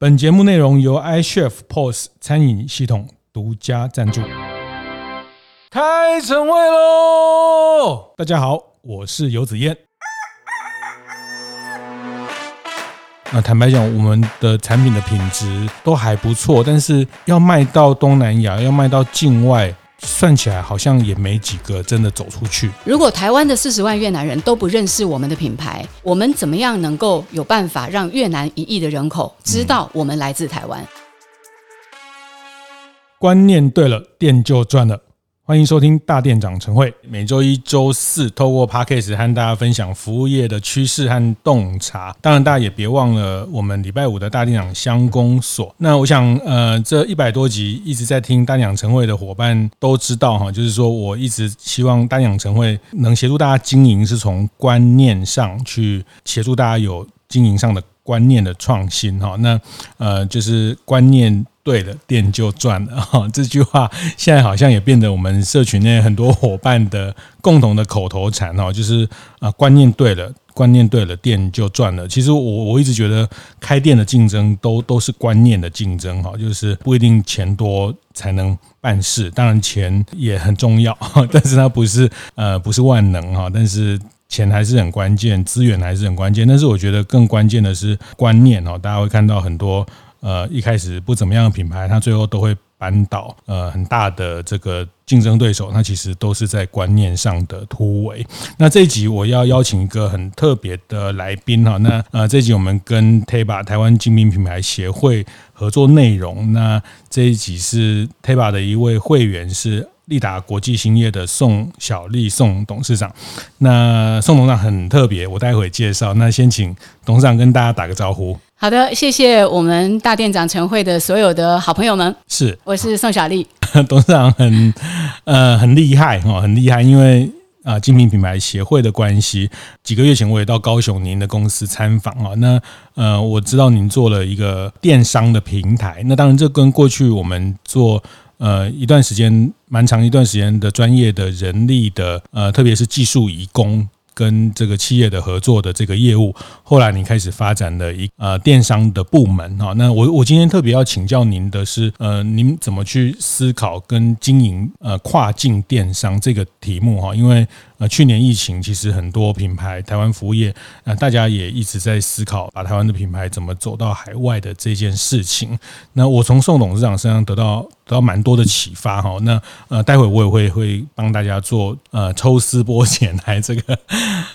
本节目内容由 iChef POS 餐饮系统独家赞助。开晨会喽！大家好，我是游子燕。那坦白讲，我们的产品的品质都还不错，但是要卖到东南亚，要卖到境外。算起来好像也没几个真的走出去。如果台湾的四十万越南人都不认识我们的品牌，我们怎么样能够有办法让越南一亿的人口知道我们来自台湾？观念对了，店就赚了。欢迎收听大店长晨会，每周一、周四透过 Podcast 和大家分享服务业的趋势和洞察。当然，大家也别忘了我们礼拜五的大店长乡公所。那我想，呃，这一百多集一直在听大店长晨会的伙伴都知道哈，就是说我一直希望大店长晨会能协助大家经营，是从观念上去协助大家有经营上的观念的创新哈。那呃，就是观念。对了，店就赚了 哈。这句话现在好像也变得我们社群内很多伙伴的共同的口头禅哈，就是啊，观念对了，观念对了，店就赚了。其实我我一直觉得开店的竞争都都是观念的竞争哈，就是不一定钱多才能办事，当然钱也很重要，但是它不是呃不是万能哈，但是钱还是很关键，资源还是很关键。但是我觉得更关键的是观念哈，大家会看到很多。呃，一开始不怎么样的品牌，它最后都会扳倒呃很大的这个竞争对手。它其实都是在观念上的突围。那这一集我要邀请一个很特别的来宾哈。那呃，这一集我们跟 TABA 台湾精品品牌协会合作内容。那这一集是 TABA 的一位会员是立达国际兴业的宋小丽宋董事长。那宋董事长很特别，我待会介绍。那先请董事长跟大家打个招呼。好的，谢谢我们大店长晨会的所有的好朋友们。是，我是宋小丽。董事长很呃很厉害哈，很厉害，因为啊精品品牌协会的关系，几个月前我也到高雄您的公司参访啊。那呃我知道您做了一个电商的平台，那当然这跟过去我们做呃一段时间蛮长一段时间的专业的人力的呃特别是技术移工。跟这个企业的合作的这个业务，后来你开始发展了一呃电商的部门哈。那我我今天特别要请教您的是，呃，您怎么去思考跟经营呃跨境电商这个题目哈？因为呃去年疫情，其实很多品牌台湾服务业，呃大家也一直在思考把台湾的品牌怎么走到海外的这件事情。那我从宋董事长身上得到得到蛮多的启发哈。那呃待会我也会会帮大家做呃抽丝剥茧来这个。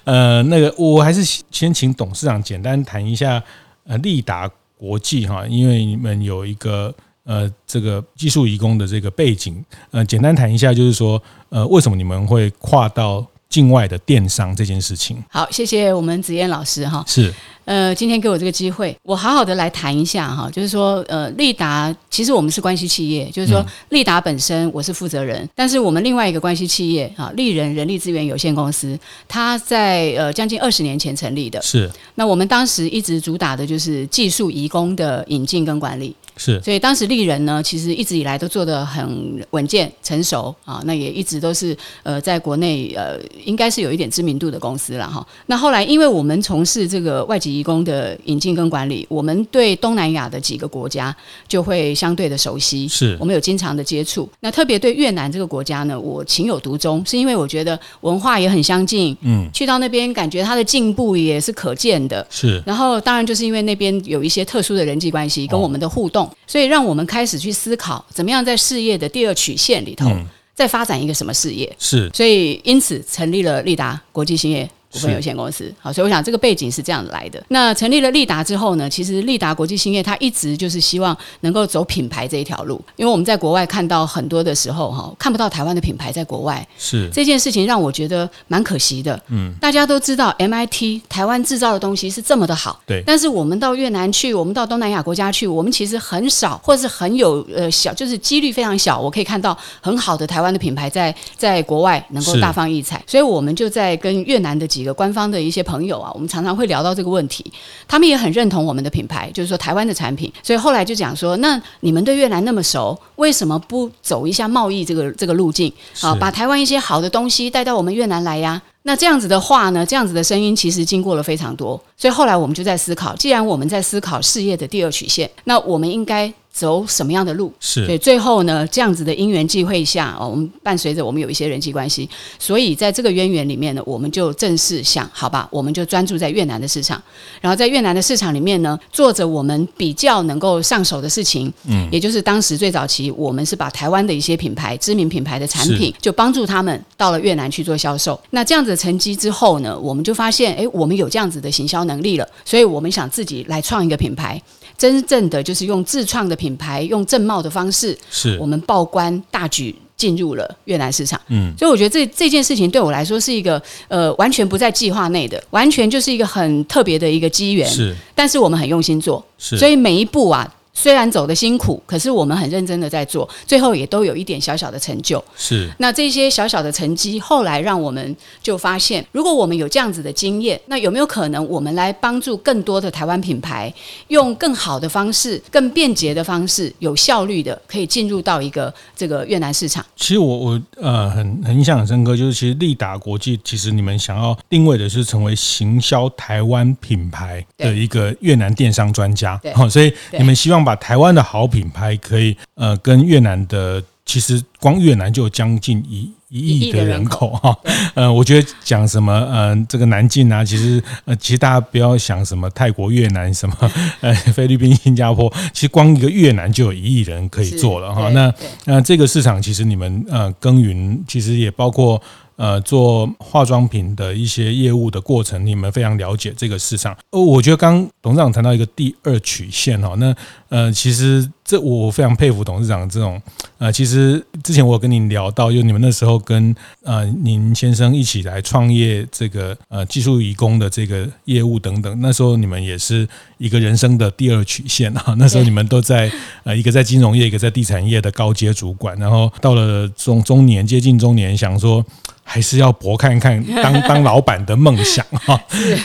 呃，那个我还是先请董事长简单谈一下呃立达国际哈，因为你们有一个呃这个技术移工的这个背景，呃，简单谈一下，就是说呃为什么你们会跨到境外的电商这件事情？好，谢谢我们子燕老师哈。是。呃，今天给我这个机会，我好好的来谈一下哈，就是说，呃，利达其实我们是关系企业，就是说，利达本身我是负责人，但是我们另外一个关系企业啊，利人人力资源有限公司，它在呃将近二十年前成立的，是。那我们当时一直主打的就是技术移工的引进跟管理，是。所以当时丽人呢，其实一直以来都做得很稳健成熟啊，那也一直都是呃在国内呃应该是有一点知名度的公司了哈。那后来因为我们从事这个外籍。移工的引进跟管理，我们对东南亚的几个国家就会相对的熟悉，是我们有经常的接触。那特别对越南这个国家呢，我情有独钟，是因为我觉得文化也很相近，嗯，去到那边感觉它的进步也是可见的，是。然后当然就是因为那边有一些特殊的人际关系跟我们的互动，哦，所以让我们开始去思考，怎么样在事业的第二曲线里头，嗯，再发展一个什么事业，是。所以因此成立了利达国际兴业。股份有限公司，好，所以我想这个背景是这样来的。那成立了利达之后呢，其实利达国际兴业它一直就是希望能够走品牌这一条路，因为我们在国外看到很多的时候哈，看不到台湾的品牌在国外，是。这件事情让我觉得蛮可惜的。嗯，大家都知道 MIT 台湾制造的东西是这么的好，对，但是我们到越南去，我们到东南亚国家去，我们其实很少，或是很有呃小，就是几率非常小，我可以看到很好的台湾的品牌在在国外能够大放异彩，所以我们就在跟越南的几个官方的一些。朋友啊，我们常常会聊到这个问题，他们也很认同我们的品牌，就是说台湾的产品。所以后来就讲说，那你们对越南那么熟，为什么不走一下贸易这个这个路径啊？把台湾一些好的东西带到我们越南来呀？那这样子的话呢，这样子的声音其实经过了非常多，所以后来我们就在思考，既然我们在思考事业的第二曲线，那我们应该。走什么样的路？是所以，最后呢，这样子的因缘际会下，哦，我们伴随着我们有一些人际关系，所以在这个渊源里面呢，我们就正式想，好吧，我们就专注在越南的市场，然后在越南的市场里面呢，做着我们比较能够上手的事情，嗯，也就是当时最早期，我们是把台湾的一些品牌、知名品牌的产品，就帮助他们到了越南去做销售。那这样子的成绩之后呢，我们就发现，哎，我们有这样子的行销能力了，所以我们想自己来创一个品牌。真正的就是用自创的品牌，用正茂的方式，是我们报关大举进入了越南市场。嗯，所以我觉得这这件事情对我来说是一个呃完全不在计划内的，完全就是一个很特别的一个机缘。是，但是我们很用心做，是，所以每一步啊。虽然走的辛苦，可是我们很认真的在做，最后也都有一点小小的成就。是，那这些小小的成绩，后来让我们就发现，如果我们有这样子的经验，那有没有可能我们来帮助更多的台湾品牌，用更好的方式、更便捷的方式、有效率的，可以进入到一个这个越南市场？其实我我呃很很印象很深刻，就是其实利达国际，其实你们想要定位的是成为行销台湾品牌的一个越南电商专家，对，所以你们希望。把台湾的好品牌可以呃跟越南的，其实光越南就有将近一一亿的人口哈，呃，我觉得讲什么呃这个南进啊，其实呃其实大家不要想什么泰国、越南什么 呃菲律宾、新加坡，其实光一个越南就有一亿人可以做了哈。那那这个市场其实你们呃耕耘，其实也包括。呃，做化妆品的一些业务的过程，你们非常了解这个市场。哦，我觉得刚董事长谈到一个第二曲线哈，那呃，其实这我非常佩服董事长这种呃，其实之前我有跟您聊到，就你们那时候跟呃您先生一起来创业这个呃技术移工的这个业务等等，那时候你们也是一个人生的第二曲线啊。那时候你们都在呃一个在金融业，一个在地产业的高阶主管，然后到了中中年接近中年，想说。还是要搏看看 当当老板的梦想哈。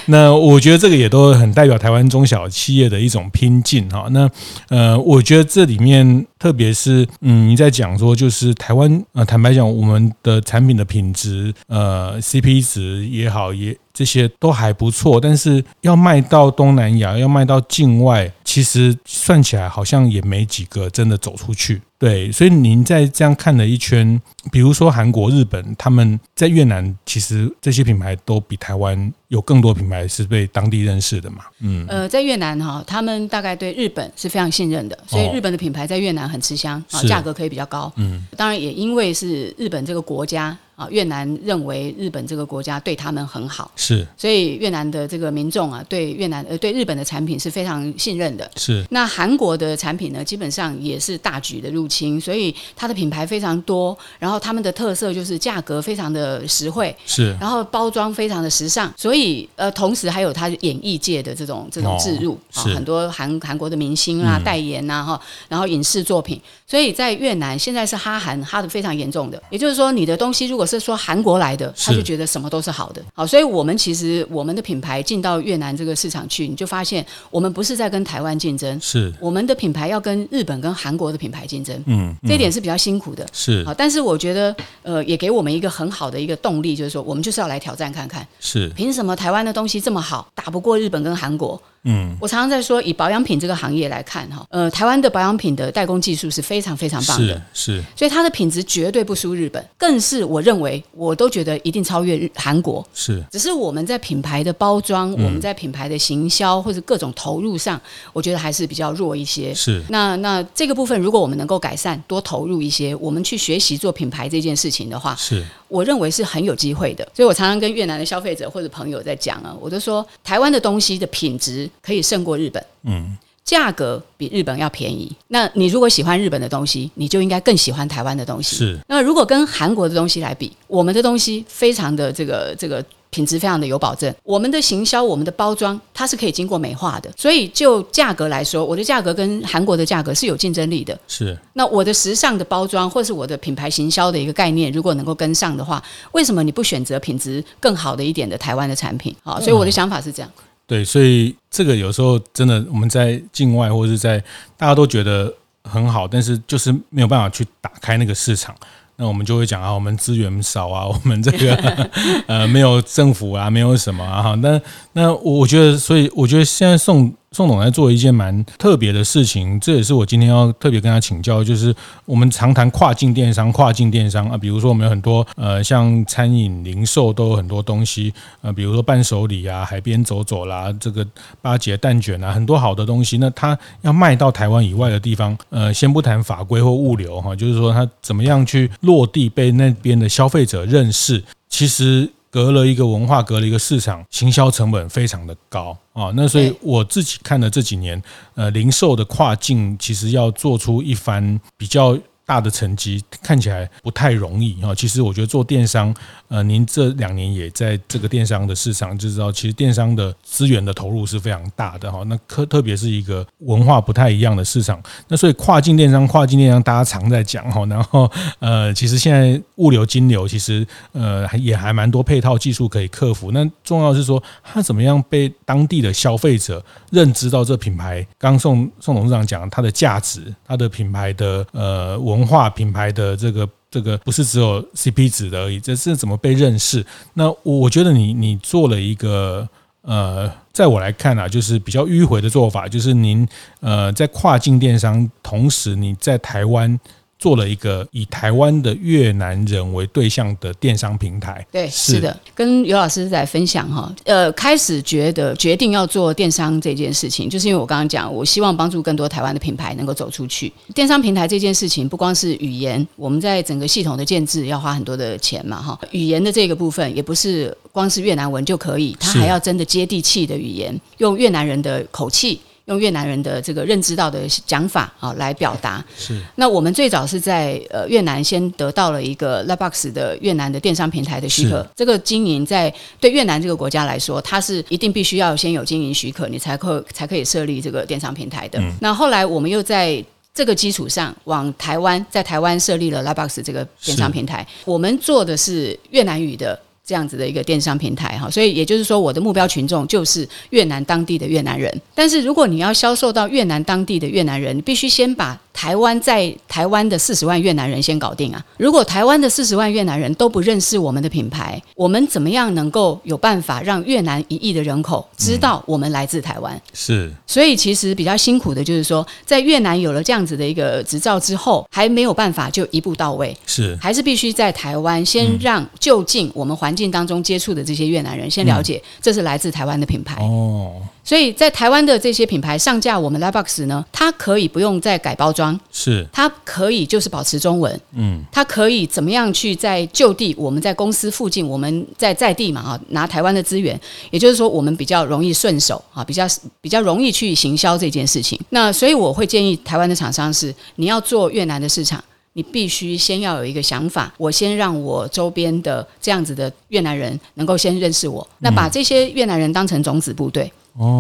那我觉得这个也都很代表台湾中小企业的一种拼劲哈。那呃，我觉得这里面特别是嗯，你在讲说就是台湾呃，坦白讲，我们的产品的品质呃，CP 值也好也。这些都还不错，但是要卖到东南亚，要卖到境外，其实算起来好像也没几个真的走出去。对，所以您在这样看了一圈，比如说韩国、日本，他们在越南，其实这些品牌都比台湾有更多品牌是被当地认识的嘛？嗯，呃，在越南哈，他们大概对日本是非常信任的，所以日本的品牌在越南很吃香啊，价格可以比较高。嗯，当然也因为是日本这个国家。啊，越南认为日本这个国家对他们很好，是，所以越南的这个民众啊，对越南呃对日本的产品是非常信任的。是，那韩国的产品呢，基本上也是大举的入侵，所以它的品牌非常多，然后他们的特色就是价格非常的实惠，是，然后包装非常的时尚，所以呃，同时还有它演艺界的这种这种置入啊，很多韩韩国的明星啊、代言呐哈，然后影视作品，所以在越南现在是哈韩哈的非常严重的，也就是说你的东西如果是说韩国来的，他就觉得什么都是好的。好，所以我们其实我们的品牌进到越南这个市场去，你就发现我们不是在跟台湾竞争，是我们的品牌要跟日本跟韩国的品牌竞争。嗯，这一点是比较辛苦的。是好，但是我觉得呃，也给我们一个很好的一个动力，就是说我们就是要来挑战看看。是凭什么台湾的东西这么好，打不过日本跟韩国？嗯，我常常在说，以保养品这个行业来看，哈，呃，台湾的保养品的代工技术是非常非常棒的，是，是，所以它的品质绝对不输日本，更是我认为，我都觉得一定超越日韩国，是，只是我们在品牌的包装，我们在品牌的行销或者各种投入上，我觉得还是比较弱一些，是，那那这个部分，如果我们能够改善，多投入一些，我们去学习做品牌这件事情的话，是。我认为是很有机会的，所以我常常跟越南的消费者或者朋友在讲啊，我就说台湾的东西的品质可以胜过日本，嗯，价格比日本要便宜。那你如果喜欢日本的东西，你就应该更喜欢台湾的东西。是。那如果跟韩国的东西来比，我们的东西非常的这个这个。品质非常的有保证，我们的行销、我们的包装，它是可以经过美化的，所以就价格来说，我的价格跟韩国的价格是有竞争力的。是，那我的时尚的包装，或是我的品牌行销的一个概念，如果能够跟上的话，为什么你不选择品质更好的一点的台湾的产品？好，所以我的想法是这样。嗯，对，所以这个有时候真的我们在境外或者是在大家都觉得很好，但是就是没有办法去打开那个市场。那我们就会讲啊，我们资源少啊，我们这个 呃没有政府啊，没有什么啊，那那我觉得，所以我觉得现在宋。宋总在做一件蛮特别的事情，这也是我今天要特别跟他请教，就是我们常谈跨境电商，跨境电商啊，比如说我们有很多呃，像餐饮零售都有很多东西，呃，比如说伴手礼啊，海边走走啦，这个八节蛋卷啊，很多好的东西，那他要卖到台湾以外的地方，呃，先不谈法规或物流哈，就是说他怎么样去落地，被那边的消费者认识，其实。隔了一个文化，隔了一个市场，行销成本非常的高啊。那所以我自己看了这几年，呃，零售的跨境其实要做出一番比较。大的成绩看起来不太容易哈，其实我觉得做电商，呃，您这两年也在这个电商的市场就知道，其实电商的资源的投入是非常大的哈。那特特别是一个文化不太一样的市场，那所以跨境电商，跨境电商大家常在讲哈，然后呃，其实现在物流金流其实呃也还蛮多配套技术可以克服。那重要是说，它怎么样被当地的消费者认知到这品牌？刚宋宋董事长讲它的价值，它的品牌的呃文。文化品牌的这个这个不是只有 CP 值的而已，这是怎么被认识？那我觉得你你做了一个呃，在我来看啊，就是比较迂回的做法，就是您呃在跨境电商，同时你在台湾。做了一个以台湾的越南人为对象的电商平台，对，是的，跟尤老师在分享哈，呃，开始觉得决定要做电商这件事情，就是因为我刚刚讲，我希望帮助更多台湾的品牌能够走出去。电商平台这件事情，不光是语言，我们在整个系统的建制要花很多的钱嘛，哈，语言的这个部分也不是光是越南文就可以，它还要真的接地气的语言，用越南人的口气。用越南人的这个认知到的讲法啊来表达。是。那我们最早是在呃越南先得到了一个 Lightbox 的越南的电商平台的许可。这个经营在对越南这个国家来说，它是一定必须要先有经营许可，你才可才可以设立这个电商平台的。嗯。那后来我们又在这个基础上往台湾，在台湾设立了 Lightbox 这个电商平台。我们做的是越南语的。这样子的一个电商平台哈，所以也就是说，我的目标群众就是越南当地的越南人。但是如果你要销售到越南当地的越南人，你必须先把台湾在台湾的四十万越南人先搞定啊！如果台湾的四十万越南人都不认识我们的品牌，我们怎么样能够有办法让越南一亿的人口知道我们来自台湾？是，所以其实比较辛苦的就是说，在越南有了这样子的一个执照之后，还没有办法就一步到位，是，还是必须在台湾先让就近我们环境当中接触的这些越南人先了解，这是来自台湾的品牌哦。所以在台湾的这些品牌上架我们 Lightbox 呢，它可以不用再改包装，是它可以就是保持中文，嗯，它可以怎么样去在就地，我们在公司附近，我们在在地嘛啊，拿台湾的资源，也就是说我们比较容易顺手啊，比较比较容易去行销这件事情。那所以我会建议台湾的厂商是，你要做越南的市场，你必须先要有一个想法，我先让我周边的这样子的越南人能够先认识我，那把这些越南人当成种子部队。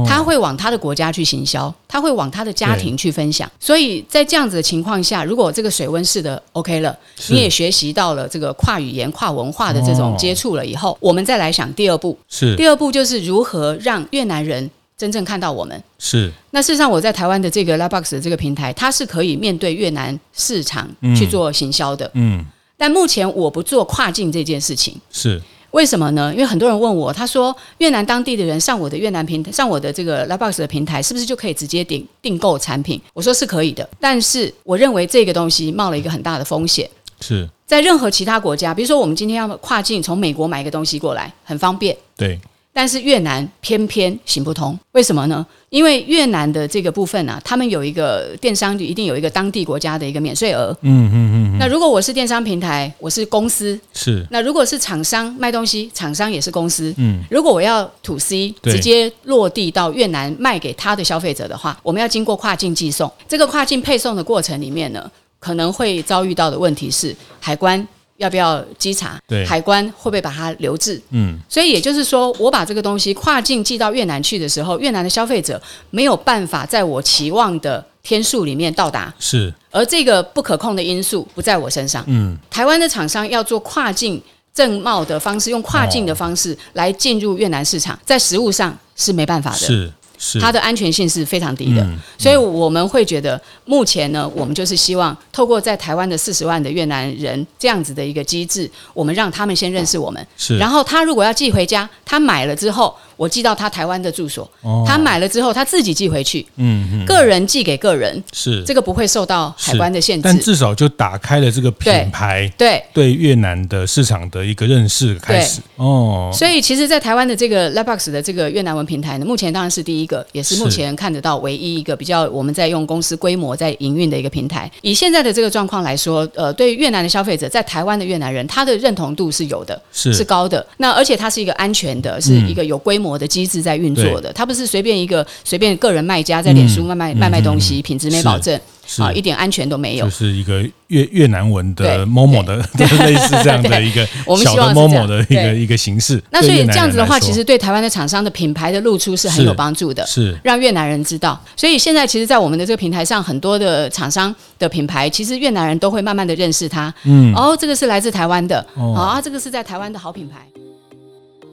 他会往他的国家去行销，他会往他的家庭去分享。所以在这样子的情况下，如果这个水温试的 OK 了，你也学习到了这个跨语言、跨文化的这种接触了以后，我们再来想第二步。是第二步就是如何让越南人真正看到我们。是那事实上，我在台湾的这个 Lightbox 的这个平台，它是可以面对越南市场去做行销的。嗯，但目前我不做跨境这件事情。是。为什么呢？因为很多人问我，他说越南当地的人上我的越南平台，上我的这个 Lightbox 的平台，是不是就可以直接订订购产品？我说是可以的，但是我认为这个东西冒了一个很大的风险。是在任何其他国家，比如说我们今天要跨境从美国买一个东西过来，很方便。对。但是越南偏偏行不通，为什么呢？因为越南的这个部分啊，他们有一个电商就一定有一个当地国家的一个免税额。嗯嗯嗯。那如果我是电商平台，我是公司。是。那如果是厂商卖东西，厂商也是公司。嗯。如果我要 to C 直接落地到越南卖给他的消费者的话，我们要经过跨境寄送。这个跨境配送的过程里面呢，可能会遭遇到的问题是海关。要不要稽查？对，海关会不会把它留置？嗯，所以也就是说，我把这个东西跨境寄到越南去的时候，越南的消费者没有办法在我期望的天数里面到达。是，而这个不可控的因素不在我身上。嗯，台湾的厂商要做跨境正贸的方式，用跨境的方式来进入越南市场，在实物上是没办法的。是。是它的安全性是非常低的。所以我们会觉得，目前呢，我们就是希望透过在台湾的四十万的越南人这样子的一个机制，我们让他们先认识我们。是，然后他如果要寄回家，他买了之后，我寄到他台湾的住所。哦、他买了之后，他自己寄回去。嗯嗯，个人寄给个人，是这个不会受到海关的限制。但至少就打开了这个品牌对对越南的市场的一个认识开始。哦，所以其实，在台湾的这个 Lightbox 的这个越南文平台呢，目前当然是第一个，也是目前看得到唯一一个比较我们在用公司规模在营运的一个平台。以现在的这个状况来说，呃，对越南的消费者，在台湾的越南人，他的认同度是有的，是是高的。那而且它是一个安全的，是一个有规模的机制在运作的，它不是随便一个随便个人卖家在脸书卖卖卖卖东西，品质没保证。啊，一点安全都没有，就是一个越越南文的 Momo 的，类似这样的 一个小的 Momo 的一个一个形式。那所以这样子的话，其实对台湾的厂商的品牌的露出是很有帮助的，是让越南人知道。所以现在其实，在我们的这个平台上，很多的厂商的品牌，其实越南人都会慢慢的认识它。嗯，哦，这个是来自台湾的，哦啊，这个是在台湾的好品牌。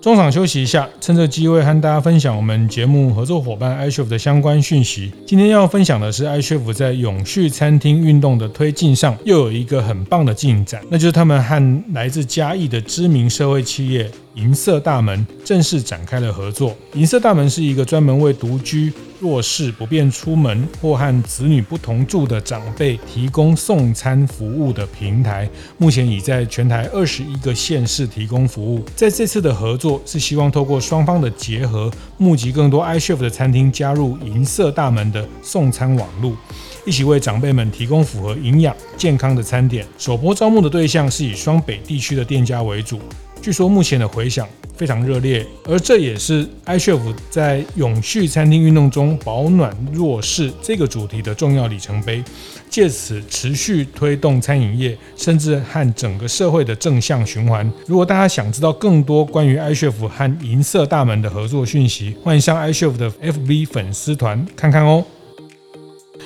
中场休息一下，趁着机会和大家分享我们节目合作伙伴 iChef 的相关讯息。今天要分享的是 iChef 在永续餐厅运动的推进上又有一个很棒的进展，那就是他们和来自嘉义的知名社会企业。银色大门正式展开了合作。银色大门是一个专门为独居、弱势、不便出门或和子女不同住的长辈提供送餐服务的平台。目前已在全台二十一个县市提供服务。在这次的合作是希望透过双方的结合，募集更多 iChef 的餐厅加入银色大门的送餐网路，一起为长辈们提供符合营养、健康的餐点。首波招募的对象是以双北地区的店家为主。据说目前的回响非常热烈，而这也是 iChef 在永续餐厅运动中保暖弱势这个主题的重要里程碑，借此持续推动餐饮业，甚至和整个社会的正向循环。如果大家想知道更多关于 iChef 和银色大门的合作讯息，欢迎上 iChef 的 FB 粉丝团看看哦。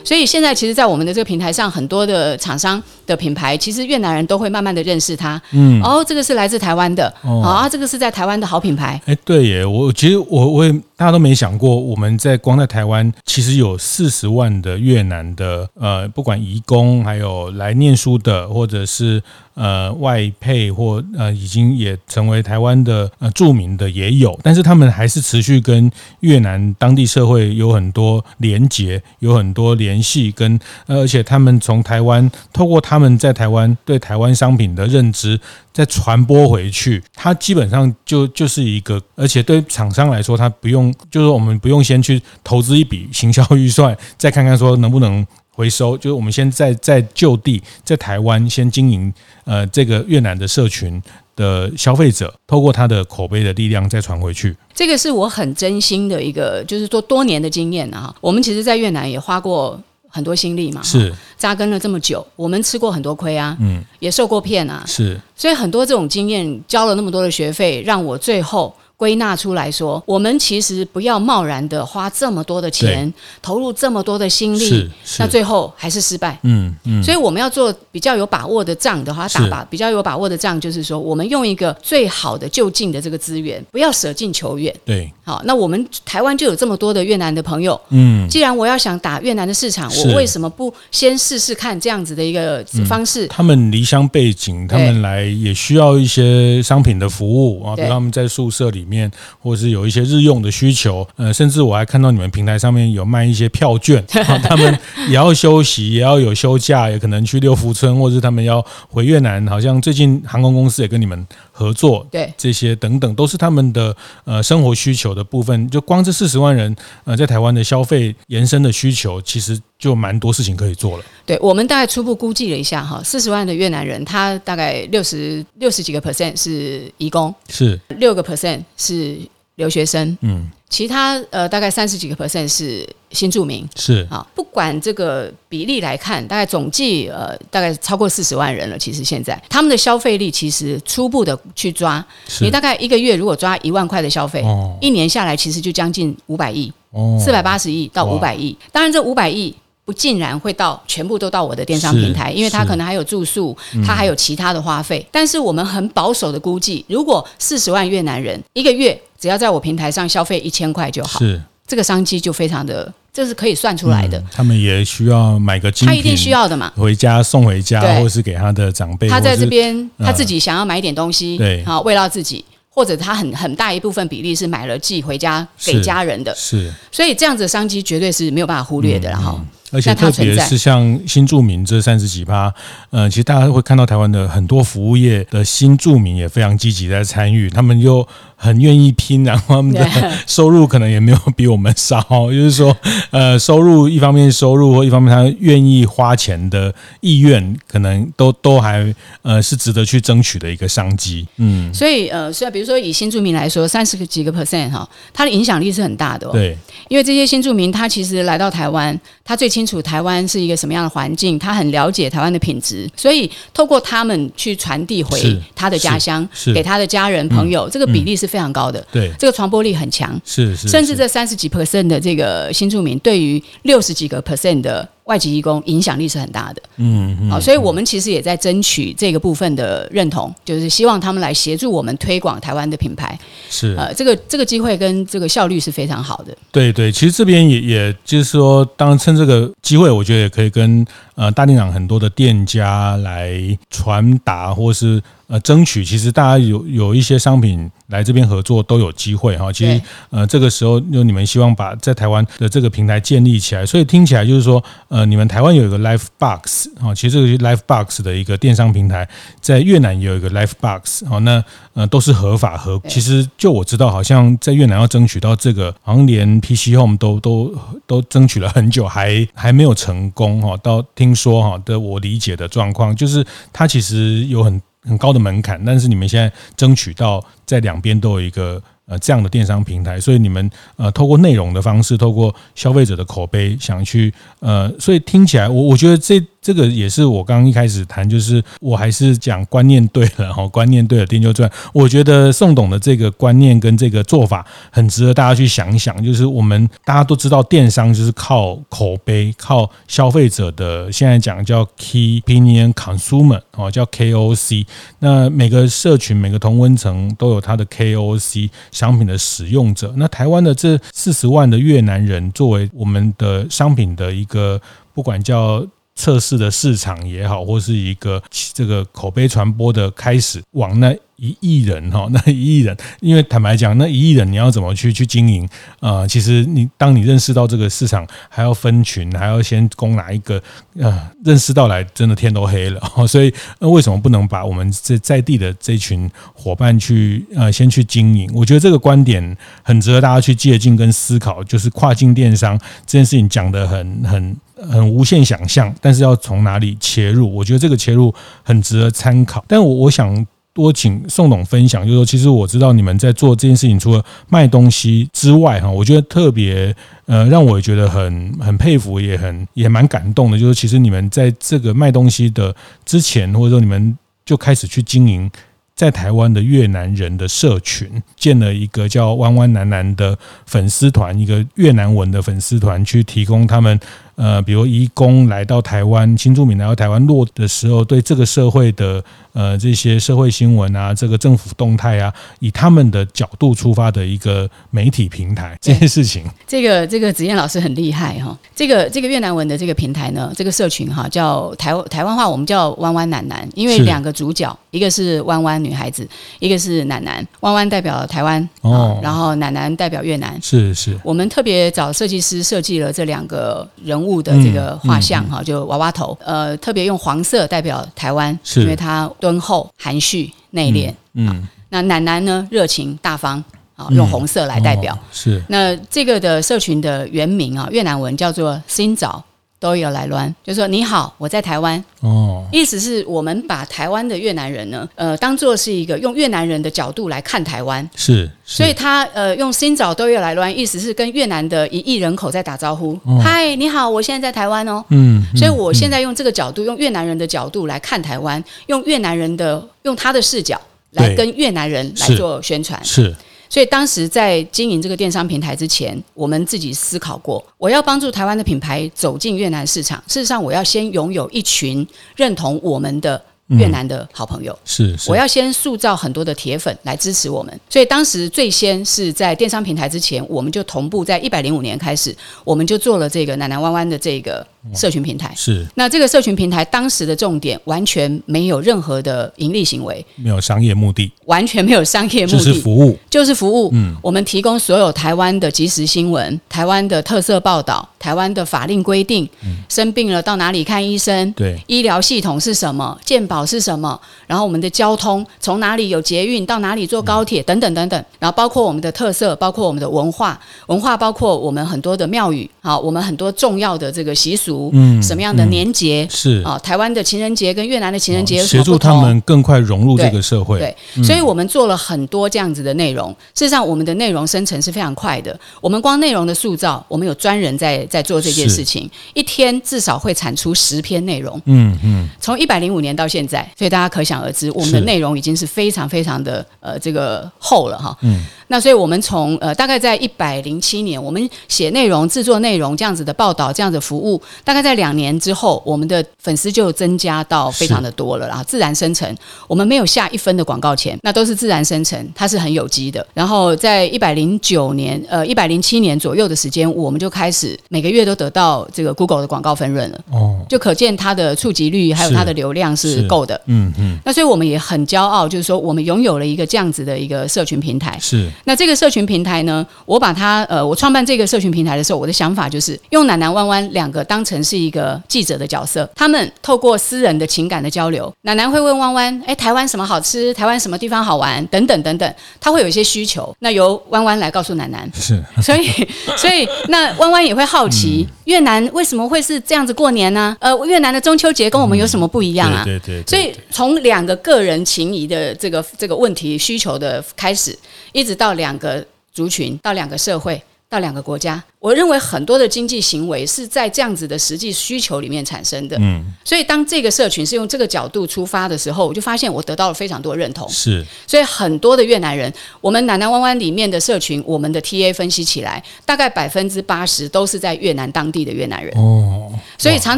所以现在，其实，在我们的这个平台上，很多的厂商的品牌，其实越南人都会慢慢的认识它。嗯，哦，这个是来自台湾的，哦，啊，这个是在台湾的好品牌。哎，对耶，我其实我我也大家都没想过，我们在光在台湾，其实有四十万的越南的呃，不管移工，还有来念书的，或者是。呃，外配或呃，已经也成为台湾的呃著名的也有，但是他们还是持续跟越南当地社会有很多连结，有很多联系，跟呃，而且他们从台湾透过他他们在台湾对台湾商品的认知，再传播回去，它基本上就就是一个，而且对厂商来说，它不用，就是我们不用先去投资一笔行销预算，再看看说能不能。回收就是我们先在在就地在台湾先经营，呃，这个越南的社群的消费者，透过他的口碑的力量再传回去。这个是我很真心的一个，就是做多年的经验啊。我们其实，在越南也花过很多心力嘛，是扎根了这么久，我们吃过很多亏啊，嗯，也受过骗啊，是。所以很多这种经验，交了那么多的学费，让我最后。归纳出来说，我们其实不要贸然的花这么多的钱，投入这么多的心力，那最后还是失败。嗯嗯，所以我们要做比较有把握的仗的话，打把比较有把握的仗，就是说，我们用一个最好的就近的这个资源，不要舍近求远。对，好，那我们台湾就有这么多的越南的朋友。嗯，既然我要想打越南的市场，我为什么不先试试看这样子的一个方式？他们离乡背景，他们来也需要一些商品的服务啊，比如他们在宿舍里。面或者是有一些日用的需求，呃，甚至我还看到你们平台上面有卖一些票券，他们也要休息，也要有休假，也可能去六福村，或者是他们要回越南，好像最近航空公司也跟你们合作，对，这些等等都是他们的呃生活需求的部分。就光这四十万人呃在台湾的消费延伸的需求，其实就蛮多事情可以做了。对，我们大概初步估计了一下哈，四十万的越南人，他大概六十六十几个 percent 是移工，是六个 percent 是留学生，嗯，其他呃大概三十几个 percent 是新住民，是啊，不管这个比例来看，大概总计呃大概超过四十万人了。其实现在他们的消费力，其实初步的去抓，你大概一个月如果抓一万块的消费，哦，一年下来其实就将近五百亿，哦，四百八十亿到五百亿。当然这五百亿。不尽然会到全部都到我的电商平台，因为他可能还有住宿，他还有其他的花费。但是我们很保守的估计，如果四十万越南人一个月只要在我平台上消费一千块就好，是这个商机就非常的。这是可以算出来的。嗯、他们也需要买个精品，他一定需要的嘛，回家送回家，或者是给他的长辈。他在这边，他自己想要买一点东西，对，好慰劳自己，或者他很很大一部分比例是买了寄回家给家人的，是。是所以这样子的商机绝对是没有办法忽略的，然后、嗯。嗯而且特别是像新住民这三十几趴，呃，其实大家会看到台湾的很多服务业的新住民也非常积极在参与，他们又很愿意拼，然后他们的 收入可能也没有比我们少，就是说，呃，收入一方面收入或一方面他愿意花钱的意愿，可能都都还呃是值得去争取的一个商机。嗯，所以呃，虽然比如说以新住民来说，三十个几个 percent 哈，它的影响力是很大的哦。对，因为这些新住民他其实来到台湾，他最清楚台湾是一个什么样的环境，他很了解台湾的品质，所以透过他们去传递回他的家乡，给他的家人朋友，嗯、这个比例是非常高的。对、嗯，这个传播力很强。是是，甚至这三十几 percent 的这个新住民，对于六十几个 percent 的。外籍义工影响力是很大的，嗯，嗯，好，所以我们其实也在争取这个部分的认同，就是希望他们来协助我们推广台湾的品牌，是，呃，这个这个机会跟这个效率是非常好的。对对，其实这边也也就是说，当然趁这个机会，我觉得也可以跟呃大店长很多的店家来传达，或是。呃，争取其实大家有有一些商品来这边合作都有机会哈。其实呃，这个时候就你们希望把在台湾的这个平台建立起来，所以听起来就是说，呃，你们台湾有一个 Life Box 啊，其实这个 Life Box 的一个电商平台，在越南也有一个 Life Box 啊，那呃都是合法合。其实就我知道，好像在越南要争取到这个，好像连 PC Home 都都都争取了很久，还还没有成功哈。到听说哈的我理解的状况，就是它其实有很。很高的门槛，但是你们现在争取到在两边都有一个呃这样的电商平台，所以你们呃透过内容的方式，透过消费者的口碑，想去呃，所以听起来我我觉得这。这个也是我刚刚一开始谈，就是我还是讲观念对了哈，观念对了，店就赚。我觉得宋董的这个观念跟这个做法很值得大家去想一想。就是我们大家都知道，电商就是靠口碑，靠消费者的现在讲叫 Key Opinion Consumer 哦，叫 KOC。那每个社群、每个同温层都有它的 KOC 商品的使用者。那台湾的这四十万的越南人，作为我们的商品的一个，不管叫。测试的市场也好，或是一个这个口碑传播的开始，往那一亿人哈，那一亿人，因为坦白讲，那一亿人你要怎么去去经营啊？其实你当你认识到这个市场，还要分群，还要先攻哪一个啊？认识到来，真的天都黑了。所以，那为什么不能把我们这在地的这群伙伴去呃先去经营？我觉得这个观点很值得大家去借鉴跟思考。就是跨境电商这件事情讲得很很。很无限想象，但是要从哪里切入？我觉得这个切入很值得参考。但我我想多请宋董分享，就是说，其实我知道你们在做这件事情，除了卖东西之外，哈，我觉得特别呃，让我觉得很很佩服，也很也蛮感动的。就是其实你们在这个卖东西的之前，或者说你们就开始去经营。在台湾的越南人的社群建了一个叫“弯弯南南”的粉丝团，一个越南文的粉丝团，去提供他们呃，比如移工来到台湾、新住民来到台湾落的时候，对这个社会的呃这些社会新闻啊，这个政府动态啊，以他们的角度出发的一个媒体平台。这件事情，这个这个子燕老师很厉害哈。这个这个越南文的这个平台呢，这个社群哈叫台台湾话，我们叫“弯弯男男”，因为两个主角，一个是弯弯女孩子，一个是男男，弯弯代表台湾哦，然后男男代表越南。是是，我们特别找设计师设计了这两个人物的这个画像哈，就娃娃头。呃，特别用黄色代表台湾，是因为它敦厚、含蓄、内敛。嗯，那奶奶呢，热情大方啊，用红色来代表。是，那这个的社群的原名啊，越南文叫做 “Xin chào”。都有来乱，就说你好，我在台湾。哦，意思是我们把台湾的越南人呢，呃，当做是一个用越南人的角度来看台湾。是，是所以他呃用新早都有来乱，意思是跟越南的一亿人口在打招呼。嗨、哦，你好，我现在在台湾哦。嗯，所以我现在用这个角度，用越南人的角度来看台湾，用越南人的用他的视角来跟越南人来做宣传。是。是所以当时在经营这个电商平台之前，我们自己思考过，我要帮助台湾的品牌走进越南市场。事实上，我要先拥有一群认同我们的越南的好朋友。是，是，我要先塑造很多的铁粉来支持我们。所以当时最先是在电商平台之前，我们就同步在一百零五年开始，我们就做了这个南南湾湾的这个社群平台。是，那这个社群平台当时的重点完全没有任何的盈利行为，没有商业目的，完全没有商业目的，就是服务，就是服务。嗯，我们提供所有台湾的即时新闻、台湾的特色报道、台湾的法令规定，嗯、生病了到哪里看医生，对，医疗系统是什么，健保是什么，然后我们的交通从哪里有捷运到哪里坐高铁、嗯、等等等等，然后包括我们的特色，包括我们的文化，文化包括我们很多的庙宇，好，我们很多重要的这个习俗，嗯，什么样的年节、嗯、是啊，台湾的情人节跟越南的情人节？协助他们更快融入这个社会，对，对，所以我们做了很多这样子的内容。事实上，我们的内容生成是非常快的。我们光内容的塑造，我们有专人在在做这件事情，一天至少会产出十篇内容。嗯嗯，从一百零五年到现在，所以大家可想而知，我们的内容已经是非常非常的呃这个厚了哈。嗯。那所以，我们从呃大概在一百零七年，我们写内容、制作内容这样子的报道、这样子的服务，大概在两年之后，我们的粉丝就增加到非常的多了，然后自然生成，我们没有下一分的广告钱，那都是自然生成，它是很有机的。然后在一百零九年，呃一百零七年左右的时间，我们就开始每个月都得到这个 Google 的广告分润了，哦，就可见它的触及率还有它的流量是够的，嗯嗯。那所以我们也很骄傲，就是说我们拥有了一个这样子的一个社群平台，是。那这个社群平台呢，我把它呃，我创办这个社群平台的时候，我的想法就是用奶奶弯弯两个当成是一个记者的角色，他们透过私人的情感的交流，奶奶会问弯弯，哎，台湾什么好吃？台湾什么地方好玩？等等等等，他会有一些需求，那由弯弯来告诉奶奶，是，所以所以那弯弯也会好奇、嗯、越南为什么会是这样子过年呢？呃，越南的中秋节跟我们有什么不一样啊？嗯、对，对，对，对对，所以从两个个人情谊的这个这个问题需求的开始，一直到两个。族群到两个社会，到两个国家，我认为很多的经济行为是在这样子的实际需求里面产生的。嗯，所以当这个社群是用这个角度出发的时候，我就发现我得到了非常多认同。是，所以很多的越南人，我们南南湾湾里面的社群，我们的 TA 分析起来，大概百分之八十都是在越南当地的越南人。哦，所以常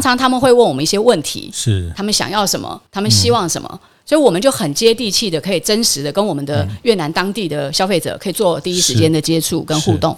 常他们会问我们一些问题，是他们想要什么，他们希望什么。嗯所以我们就很接地气的，可以真实的跟我们的越南当地的消费者可以做第一时间的接触跟互动。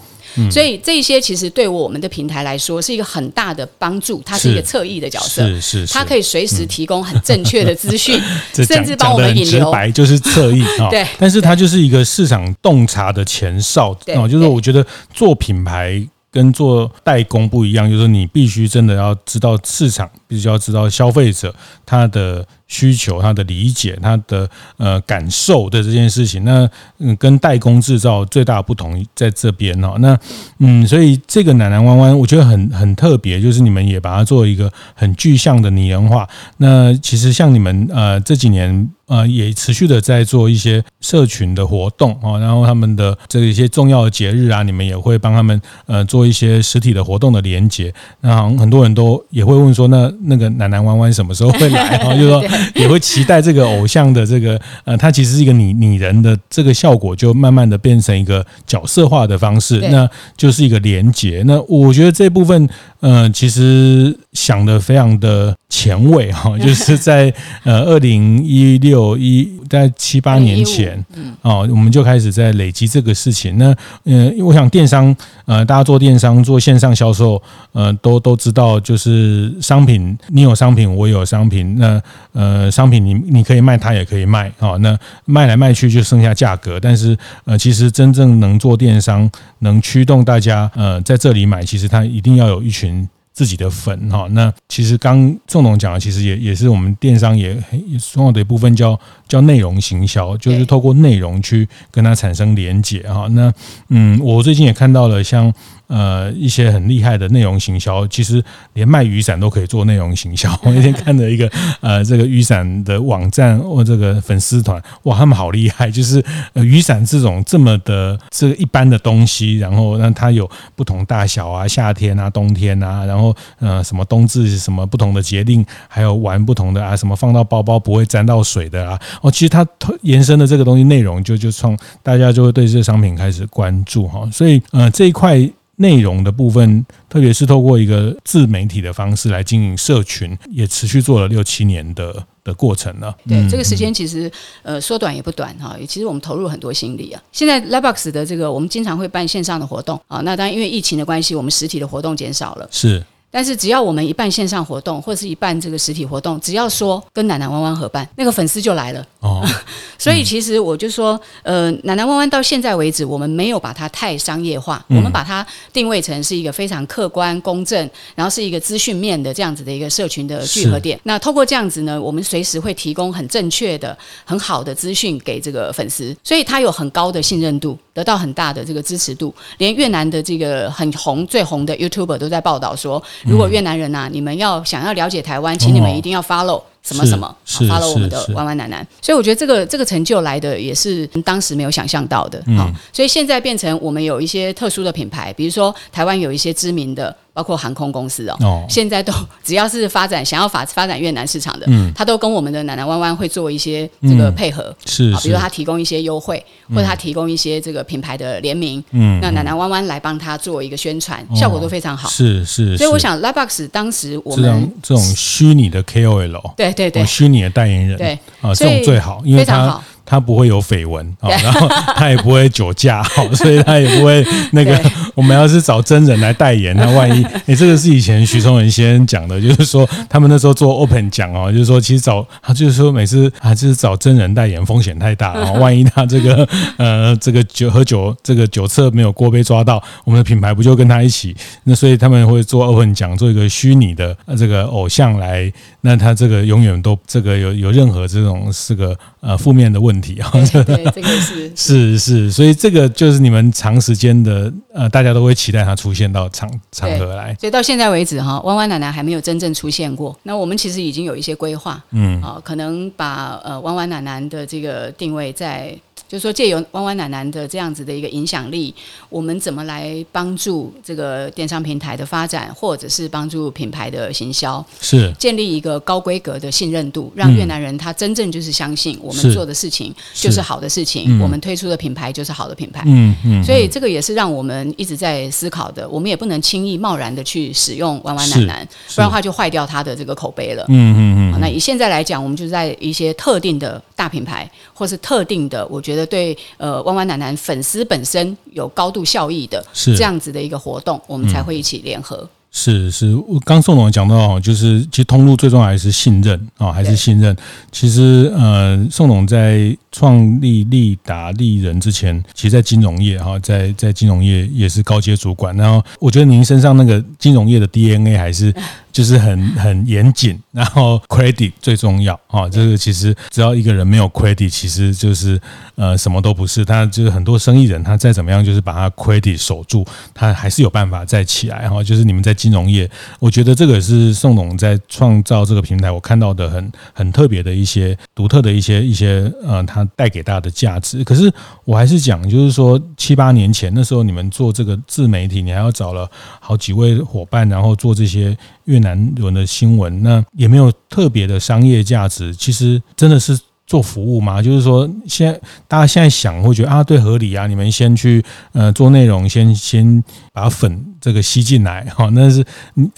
所以这些其实对我们的平台来说是一个很大的帮助。它是一个侧翼的角色，是是，它可以随时提供很正确的资讯，甚至帮我们引流。直白就是侧翼啊，对。但是它就是一个市场洞察的前哨啊，就是我觉得做品牌。跟做代工不一样，就是你必须真的要知道市场，必须要知道消费者他的需求、他的理解、他的呃感受的这件事情。那嗯，跟代工制造最大的不同在这边哦。那嗯，所以这个南南湾湾，我觉得很很特别，就是你们也把它做一个很具象的拟人化。那其实像你们呃这几年。呃，也持续的在做一些社群的活动啊，然后他们的这一些重要的节日啊，你们也会帮他们呃做一些实体的活动的连接。那很多人都也会问说，那那个南南湾湾什么时候会来？啊，就说 也会期待这个偶像的这个呃，他其实是一个拟拟人的这个效果，就慢慢的变成一个角色化的方式，那就是一个连接。那我觉得这部分呃，其实想的非常的前卫哈，就是在呃二零一六。有一在七八年前，哦，我们就开始在累积这个事情。那，嗯，因为我想电商，呃，大家做电商做线上销售，呃，都都知道，就是商品，你有商品，我有商品，那，呃，商品你你可以卖，他也可以卖，哦，那卖来卖去就剩下价格。但是，呃，其实真正能做电商，能驱动大家，呃，在这里买，其实他一定要有一群。自己的粉哈，那其实刚郑总讲的，其实也也是我们电商也很重要的一部分，叫叫内容行销，就是透过内容去跟它产生连结哈。那嗯，我最近也看到了像。呃，一些很厉害的内容行销，其实连卖雨伞都可以做内容行销。我那天看了一个呃，这个雨伞的网站或这个粉丝团，哇，他们好厉害！就是呃，雨伞这种这么的这一般的东西，然后让它有不同大小啊，夏天啊，冬天啊，然后呃，什么冬至什么不同的节令，还有玩不同的啊，什么放到包包不会沾到水的啊。哦，其实它延伸的这个东西内容就就创，大家就会对这个商品开始关注哈。所以呃，这一块。内容的部分，特别是透过一个自媒体的方式来经营社群，也持续做了六七年的的过程了。对，嗯、这个时间其实呃说短也不短哈，其实我们投入很多心力啊。现在 Lightbox 的这个我们经常会办线上的活动啊，那当然因为疫情的关系，我们实体的活动减少了。是。但是只要我们一办线上活动，或者是一办这个实体活动，只要说跟奶奶弯弯合办，那个粉丝就来了。哦，所以其实我就说，呃，奶奶弯弯到现在为止，我们没有把它太商业化，嗯、我们把它定位成是一个非常客观公正，然后是一个资讯面的这样子的一个社群的聚合点。那透过这样子呢，我们随时会提供很正确的、很好的资讯给这个粉丝，所以它有很高的信任度，得到很大的这个支持度。连越南的这个很红、最红的 YouTuber 都在报道说。如果越南人呐、啊，你们要想要了解台湾，请你们一定要 follow 什么什么，follow 我们的弯弯南南。所以我觉得这个这个成就来的也是当时没有想象到的。好，所以现在变成我们有一些特殊的品牌，比如说台湾有一些知名的。包括航空公司哦，哦。现在都只要是发展想要发发展越南市场的，嗯，他都跟我们的南南湾湾会做一些这个配合，嗯、是，是，比如他提供一些优惠，或者他提供一些这个品牌的联名，嗯，那南南湾湾来帮他做一个宣传，嗯、效果都非常好，是是，是。所以我想，Lightbox 当时我们这种虚拟的 KOL，对对对，虚拟的代言人，对。啊，这种最好，因为他。他不会有绯闻啊，然后他也不会酒驾，所以他也不会那个。我们要是找真人来代言，那万一哎，这个是以前徐崇文先生讲的，就是说他们那时候做 Open 讲哦，就是说其实找他就是说每次啊，就是找真人代言风险太大了，万一他这个呃这个酒喝酒这个酒测没有过被抓到，我们的品牌不就跟他一起？那所以他们会做 Open 讲，做一个虚拟的这个偶像来，那他这个永远都这个有有任何这种是个呃负面的问题。问题啊，对，对，这个是 是是，所以这个就是你们长时间的呃，大家都会期待它出现到场场合来。所以到现在为止哈，弯弯奶奶还没有真正出现过。那我们其实已经有一些规划，嗯，啊，可能把呃弯弯奶奶的这个定位在。就是说，借由弯弯奶奶的这样子的一个影响力，我们怎么来帮助这个电商平台的发展，或者是帮助品牌的行销，是建立一个高规格的信任度，让越南人他真正就是相信我们做的事情就是好的事情，我们推出的品牌就是好的品牌。嗯嗯，所以这个也是让我们一直在思考的。我们也不能轻易贸然的去使用弯弯奶奶，不然的话就坏掉它的这个口碑了。嗯嗯嗯。那以现在来讲，我们就在一些特定的大品牌，或是特定的，我觉得。对，呃，弯弯奶奶粉丝本身有高度效益的，是这样子的一个活动，我们才会一起联合。嗯、是是，我刚宋总讲到，就是其实通路最重要还是信任啊，还是信任。其实呃，宋总在创立利达利人之前，其实，在金融业哈，在在金融业也是高阶主管。然后，我觉得您身上那个金融业的 DNA 还是。就是很很严谨，然后 credit 最重要啊！这个其实只要一个人没有 credit，其实就是呃什么都不是。他就是很多生意人，他再怎么样，就是把他 credit 守住，他还是有办法再起来哈。就是你们在金融业，我觉得这个是宋总在创造这个平台，我看到的很很特别的一些独特的一些一些呃，他带给大家的价值。可是我还是讲，就是说七八年前那时候，你们做这个自媒体，你还要找了好几位伙伴，然后做这些。越南人的新闻，那也没有特别的商业价值。其实真的是做服务吗？就是说，现在大家现在想会觉得啊，对，合理啊。你们先去呃做内容，先先把粉这个吸进来哈。那是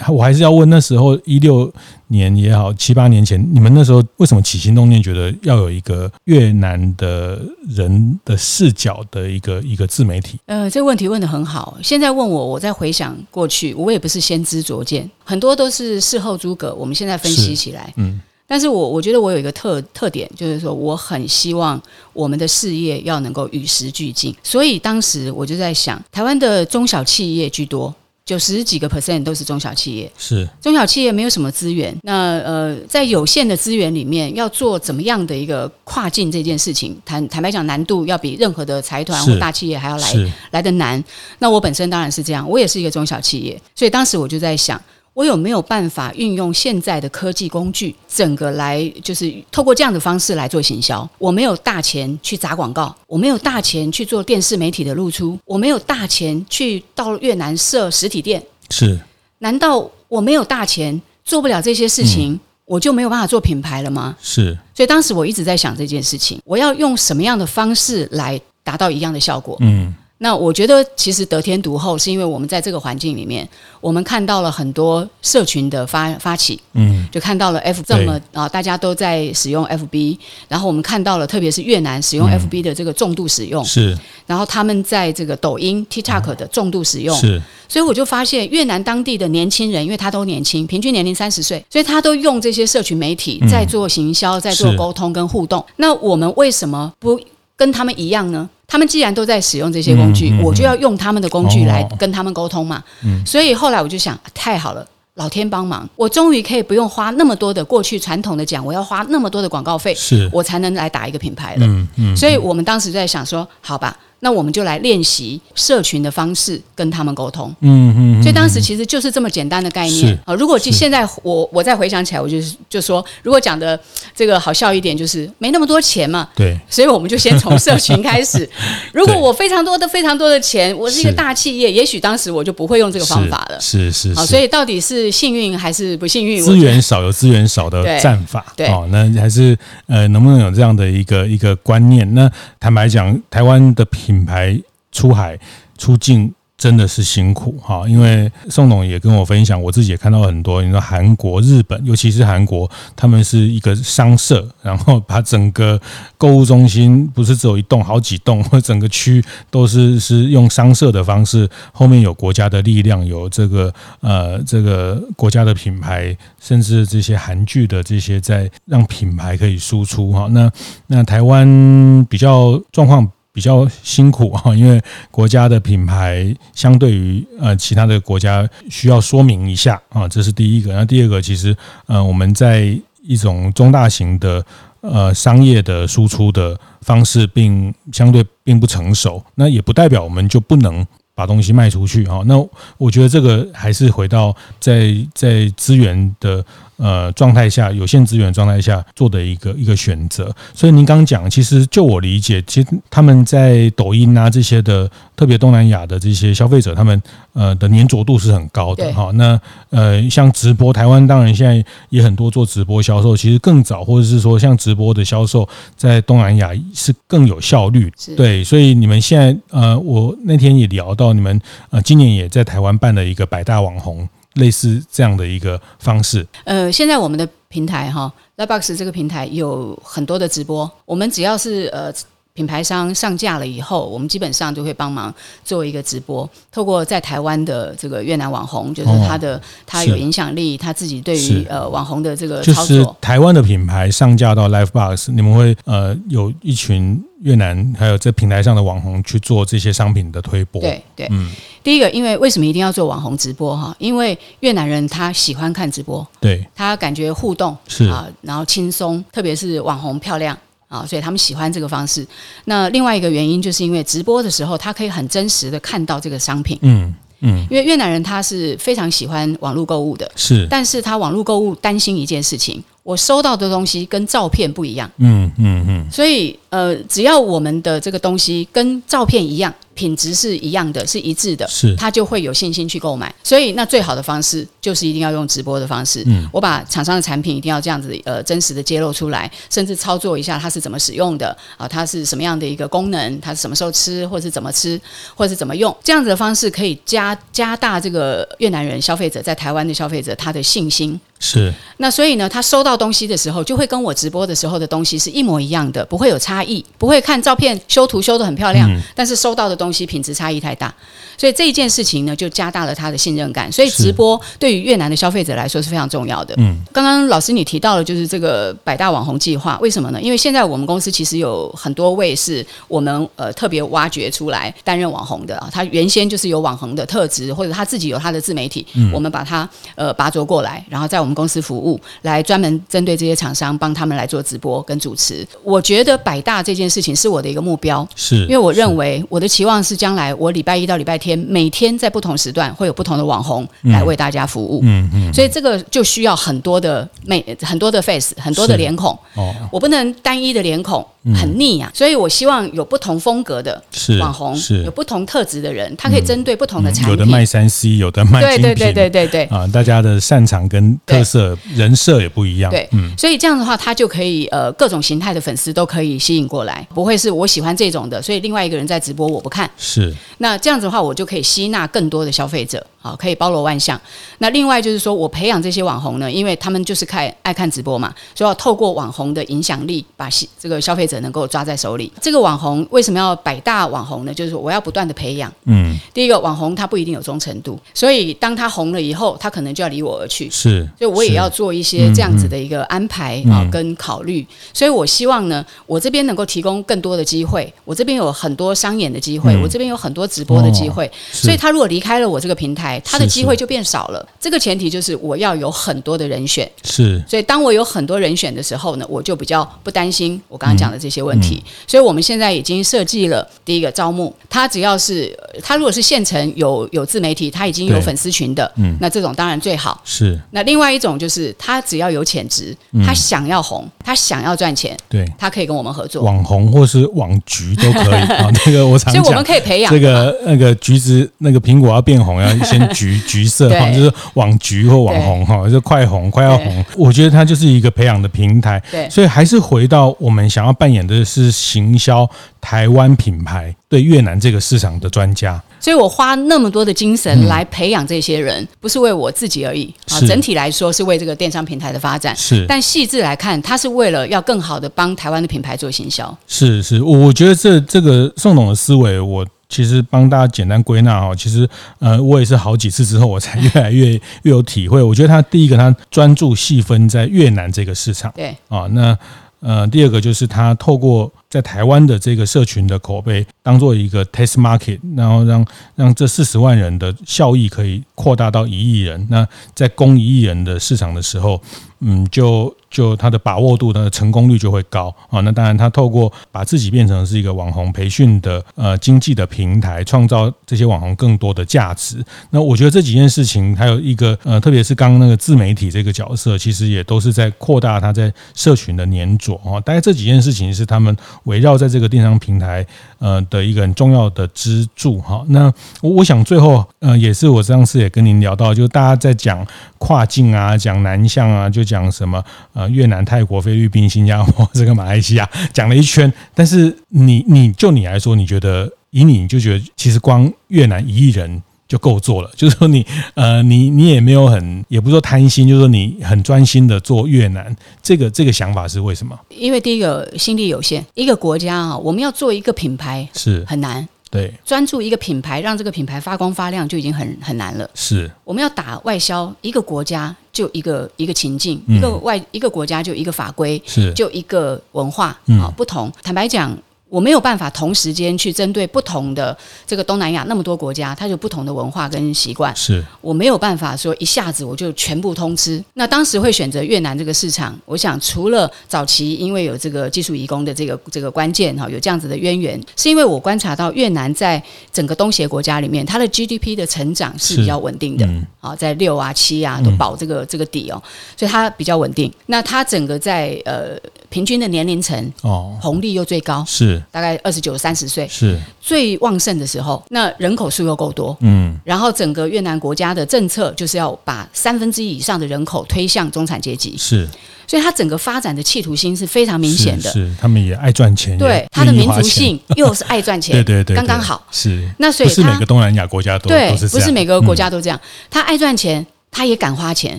我还是要问，那时候一六年也好，七八年前，你们那时候为什么起心动念觉得要有一个越南的人的视角的一个一个自媒体？呃，这个问题问得很好。现在问我，我在回想过去，我也不是先知灼见，很多都是事后诸葛。我们现在分析起来，嗯，但是我我觉得我有一个特特点，就是说我很希望我们的事业要能够与时俱进。所以当时我就在想，台湾的中小企业居多。九十几个 percent 都是中小企业，是中小企业没有什么资源。那呃，在有限的资源里面，要做怎么样的一个跨境这件事情，坦坦白讲，难度要比任何的财团或大企业还要来来得难。那我本身当然是这样，我也是一个中小企业，所以当时我就在想。我有没有办法运用现在的科技工具，整个来就是透过这样的方式来做行销？我没有大钱去砸广告，我没有大钱去做电视媒体的露出，我没有大钱去到越南设实体店。是？难道我没有大钱做不了这些事情，嗯、我就没有办法做品牌了吗？是。所以当时我一直在想这件事情，我要用什么样的方式来达到一样的效果？嗯。那我觉得其实得天独厚，是因为我们在这个环境里面，我们看到了很多社群的发发起，嗯，就看到了 F 这么啊，大家都在使用 FB，然后我们看到了特别是越南使用 FB 的这个重度使用，是，然后他们在这个抖音 TikTok 的重度使用，是，所以我就发现越南当地的年轻人，因为他都年轻，平均年龄三十岁，所以他都用这些社群媒体在做行销，在做沟通跟互动。那我们为什么不跟他们一样呢？他们既然都在使用这些工具，嗯嗯嗯、我就要用他们的工具来跟他们沟通嘛。嗯、所以后来我就想，太好了，老天帮忙，我终于可以不用花那么多的过去传统的讲，我要花那么多的广告费，是我才能来打一个品牌了。嗯嗯、所以我们当时在想说，好吧。那我们就来练习社群的方式跟他们沟通。嗯嗯。所以当时其实就是这么简单的概念啊。如果现在我我再回想起来，我就是就说，如果讲的这个好笑一点，就是没那么多钱嘛。对。所以我们就先从社群开始。如果我非常多的非常多的钱，我是一个大企业，也许当时我就不会用这个方法了。是是。好，所以到底是幸运还是不幸运？资源少有资源少的战法。对。哦，那还是呃，能不能有这样的一个一个观念？那坦白讲，台湾的。品牌出海出境真的是辛苦哈，因为宋董也跟我分享，我自己也看到很多，你说韩国、日本，尤其是韩国，他们是一个商社，然后把整个购物中心不是只有一栋，好几栋，或整个区都是是用商社的方式，后面有国家的力量，有这个呃这个国家的品牌，甚至这些韩剧的这些在让品牌可以输出哈。那那台湾比较状况。比较辛苦啊，因为国家的品牌相对于呃其他的国家需要说明一下啊，这是第一个。那第二个，其实呃我们在一种中大型的呃商业的输出的方式，并相对并不成熟。那也不代表我们就不能把东西卖出去哈。那我觉得这个还是回到在在资源的。呃，状态下有限资源状态下做的一个一个选择，所以您刚刚讲，其实就我理解，其实他们在抖音啊这些的，特别东南亚的这些消费者，他们呃的粘着度是很高的哈。那呃，像直播，台湾当然现在也很多做直播销售，其实更早或者是说像直播的销售，在东南亚是更有效率。对，所以你们现在呃，我那天也聊到，你们呃今年也在台湾办了一个百大网红。类似这样的一个方式。呃，现在我们的平台哈，Lightbox 这个平台有很多的直播。我们只要是呃品牌商上架了以后，我们基本上就会帮忙做一个直播。透过在台湾的这个越南网红，就是他的、哦、他有影响力，他自己对于呃网红的这个操作，就是台湾的品牌上架到 Lightbox，你们会呃有一群。越南还有在平台上的网红去做这些商品的推播，对对，嗯，第一个，因为为什么一定要做网红直播哈？因为越南人他喜欢看直播，对，他感觉互动是啊，然后轻松，特别是网红漂亮啊，所以他们喜欢这个方式。那另外一个原因，就是因为直播的时候，他可以很真实的看到这个商品，嗯嗯，因为越南人他是非常喜欢网络购物的，是，但是他网络购物担心一件事情。我收到的东西跟照片不一样，嗯嗯嗯，所以呃，只要我们的这个东西跟照片一样。品质是一样的，是一致的，是他就会有信心去购买。所以，那最好的方式就是一定要用直播的方式。嗯，我把厂商的产品一定要这样子，呃，真实的揭露出来，甚至操作一下它是怎么使用的啊，它是什么样的一个功能，它是什么时候吃，或是怎么吃，或者是怎么用，这样子的方式可以加加大这个越南人消费者在台湾的消费者他的信心。是。那所以呢，他收到东西的时候，就会跟我直播的时候的东西是一模一样的，不会有差异，不会看照片修图修得很漂亮，嗯，但是收到的东西。品质差异太大，所以这一件事情呢，就加大了他的信任感。所以直播对于越南的消费者来说是非常重要的。嗯，刚刚老师你提到了，就是这个百大网红计划，为什么呢？因为现在我们公司其实有很多位是我们呃特别挖掘出来担任网红的啊。他原先就是有网红的特质，或者他自己有他的自媒体，嗯、我们把他呃拔擢过来，然后在我们公司服务，来专门针对这些厂商帮他们来做直播跟主持。我觉得百大这件事情是我的一个目标，是因为我认为我的期望。是将来我礼拜一到礼拜天每天在不同时段会有不同的网红来为大家服务，嗯嗯，所以这个就需要很多的每很多的 face 很多的脸孔，哦，我不能单一的脸孔很腻啊，所以我希望有不同风格的网红，是。有不同特质的人，他可以针对不同的产品，有的卖三 C，有的卖对对对对对对。啊，大家的擅长跟特特色人设也不一样。对，嗯，所以这样的话，他就可以呃各种形态的粉丝都可以吸引过来，不会是我喜欢这种的，所以另外一个人在直播我不看。是，那这样子的话，我就可以吸纳更多的消费者。好，可以包罗万象。那另外就是说，我培养这些网红呢，因为他们就是看爱看直播嘛，所以要透过网红的影响力，把这个消费者能够抓在手里。这个网红为什么要百大网红呢？就是说我要不断的培养。嗯，第一个网红他不一定有忠诚度，所以当他红了以后，他可能就要离我而去。是，我也要做一些这样子的一个安排啊，跟考虑。所以我希望呢，我这边能够提供更多的机会。我这边有很多商演的机会，我这边有很多直播的机会。所以他如果离开了我这个平台，他的机会就变少了。这个前提就是我要有很多的人选。是，所以当我有很多人选的时候呢，我就比较不担心我刚刚讲的这些问题。所以我们现在已经设计了第一个招募，他只要是他如果是现成有有自媒体，他已经有粉丝群的，嗯，那这种当然最好。是。那另外一种就是他只要有潜质，他想要红，他想要赚钱，对，他可以跟我们合作。网红或是网橘都可以啊。那个我常讲，所以我们可以培养这个那个橘子，那个苹果要变红要先 橘橘色哈，就是网橘或网红哈，就快红快要红。我觉得它就是一个培养的平台。对，所以还是回到我们想要扮演的是行销台湾品牌对越南这个市场的专家。所以我花那么多的精神来培养这些人，不是为我自己而已啊。整体来说是为这个电商平台的发展。是，但细致来看，它是为了要更好的帮台湾的品牌做行销。是是，我我觉得这这个宋董的思维，我。其实帮大家简单归纳哈，其实呃，我也是好几次之后，我才越来越越有体会。我觉得他第一个，他专注细分在越南这个市场，对啊，那呃，第二个就是它透过在台湾的这个社群的口碑，当做一个 test market，然后让让这四十万人的效益可以扩大到一亿人。那在供一亿人的市场的时候，嗯，就。就他的把握度，他的成功率就会高啊。那当然，他透过把自己变成是一个网红培训的呃经济的平台，创造这些网红更多的价值。那我觉得这几件事情，还有一个呃，特别是刚刚那个自媒体这个角色，其实也都是在扩大他在社群的黏着啊。大概这几件事情是他们围绕在这个电商平台呃的一个很重要的支柱哈。那我我想最后呃，也是我上次也跟您聊到，就是大家在讲跨境啊，讲南向啊，就讲什么。呃，越南、泰国、菲律宾、新加坡，这个马来西亚讲了一圈，但是你，你就你来说，你觉得以你就觉得，其实光越南一亿人就够做了，就是说你呃，你你也没有很，也不是说贪心，就是说你很专心的做越南，这个这个想法是为什么？因为第一个心力有限，一个国家啊，我们要做一个品牌是很难。对，专注一个品牌，让这个品牌发光发亮就已经很很难了。是，我们要打外销，一个国家就一个一个情境，嗯、一个外一个国家就一个法规，是，就一个文化啊、嗯、不同。坦白讲。我没有办法同时间去针对不同的这个东南亚那么多国家，它有不同的文化跟习惯。是，我没有办法说一下子我就全部通吃。那当时会选择越南这个市场，我想除了早期因为有这个技术移工的这个这个关键哈，有这样子的渊源，是因为我观察到越南在整个东协国家里面，它的 GDP 的成长是比较稳定的，啊，在六啊七啊都保这个这个底哦，所以它比较稳定。那它整个在呃。平均的年龄层哦，红利又最高，是。大概二十九、三十岁，是。最旺盛的时候。那人口数又够多，嗯，然后整个越南国家的政策就是要把三分之一以上的人口推向中产阶级，是，所以它整个发展的企图心是非常明显的。是，他们也爱赚钱，对，它的民族性 又是爱赚钱，对对对，刚刚好。是，那所以不是每个东南亚国家都对，不是每个国家都这样，他爱赚钱。他也敢花钱，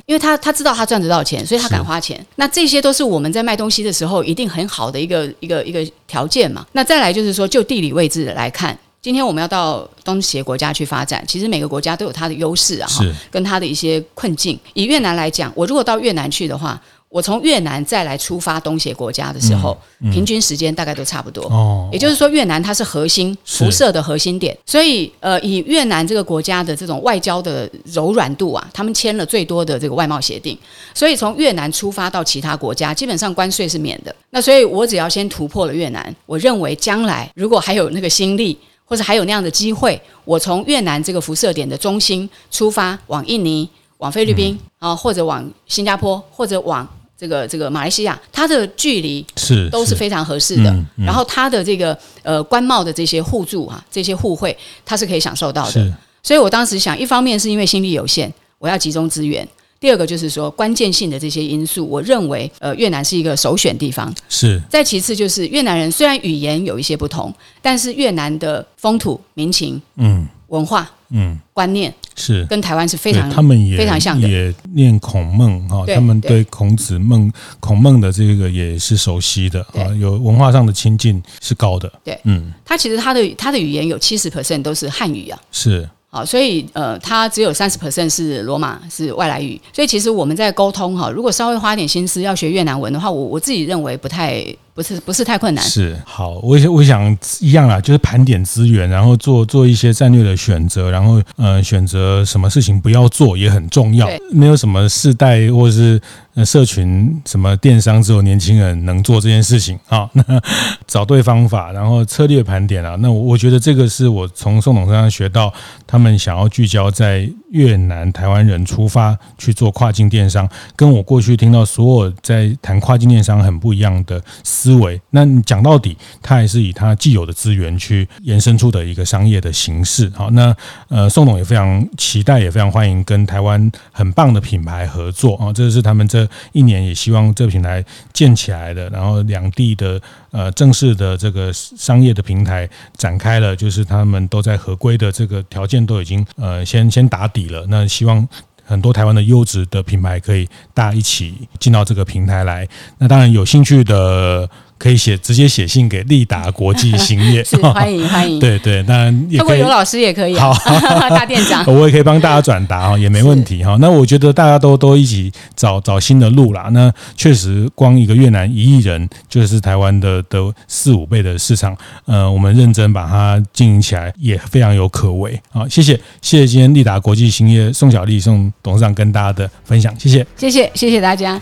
因为他他知道他赚得到钱，所以他敢花钱。那这些都是我们在卖东西的时候一定很好的一个一个一个条件嘛。那再来就是说，就地理位置来看，今天我们要到东协国家去发展，其实每个国家都有它的优势啊，哈，跟它的一些困境。以越南来讲，我如果到越南去的话。我从越南再来出发东协国家的时候，嗯嗯、平均时间大概都差不多。哦，也就是说，越南它是核心辐射的核心点，所以呃，以越南这个国家的这种外交的柔软度啊，他们签了最多的这个外贸协定，所以从越南出发到其他国家，基本上关税是免的。那所以我只要先突破了越南，我认为将来如果还有那个心力，或者还有那样的机会，我从越南这个辐射点的中心出发，往印尼、往菲律宾啊，或者往新加坡，或者往。这个这个马来西亚，它的距离是都是非常合适的，嗯嗯、然后它的这个呃官贸的这些互助啊，这些互惠，它是可以享受到的。所以我当时想，一方面是因为心力有限，我要集中资源；第二个就是说关键性的这些因素，我认为呃越南是一个首选地方。是。再其次就是越南人虽然语言有一些不同，但是越南的风土民情、嗯，文化、嗯，观念是跟台湾是非常他们也非常像的。也念孔孟哈，他们对孔子孟孔孟的这个也是熟悉的啊，有文化上的亲近是高的。对，嗯，他其实他的他的语言有七十 percent 都是汉语啊。是。好，所以呃，它只有三十 percent 是罗马是外来语，所以其实我们在沟通哈，如果稍微花点心思要学越南文的话，我我自己认为不太不是不是太困难。是好，我我想一样啦，就是盘点资源，然后做做一些战略的选择，然后呃选择什么事情不要做也很重要。没有什么世代或者是。那社群什么电商只有年轻人能做这件事情啊？那 找对方法，然后策略盘点啊。那我我觉得这个是我从宋董身上学到，他们想要聚焦在越南台湾人出发去做跨境电商，跟我过去听到所有在谈跨境电商很不一样的思思维。那你讲到底，他还是以他既有的资源去延伸出的一个商业的形式。好，那呃，宋董也非常期待，也非常欢迎跟台湾很棒的品牌合作啊。这是他们这。一年也希望这个平台建起来的，然后两地的呃正式的这个商业的平台展开了，就是他们都在合规的这个条件都已经呃先先打底了。那希望很多台湾的优质的品牌可以大家一起进到这个平台来。那当然有兴趣的。可以写直接写信给利达国际兴业，是欢迎 欢迎。对对，当然也可以。有老师也可以。好，大店长，我也可以帮大家转达哈，也没问题哈。那我觉得大家都都一起找找新的路啦。那确实，光一个越南一亿人就是台湾的的四五倍的市场。呃，我们认真把它经营起来，也非常有可为。好，谢谢谢谢今天利达国际兴业宋小丽宋董事长跟大家的分享，谢谢谢谢谢谢大家。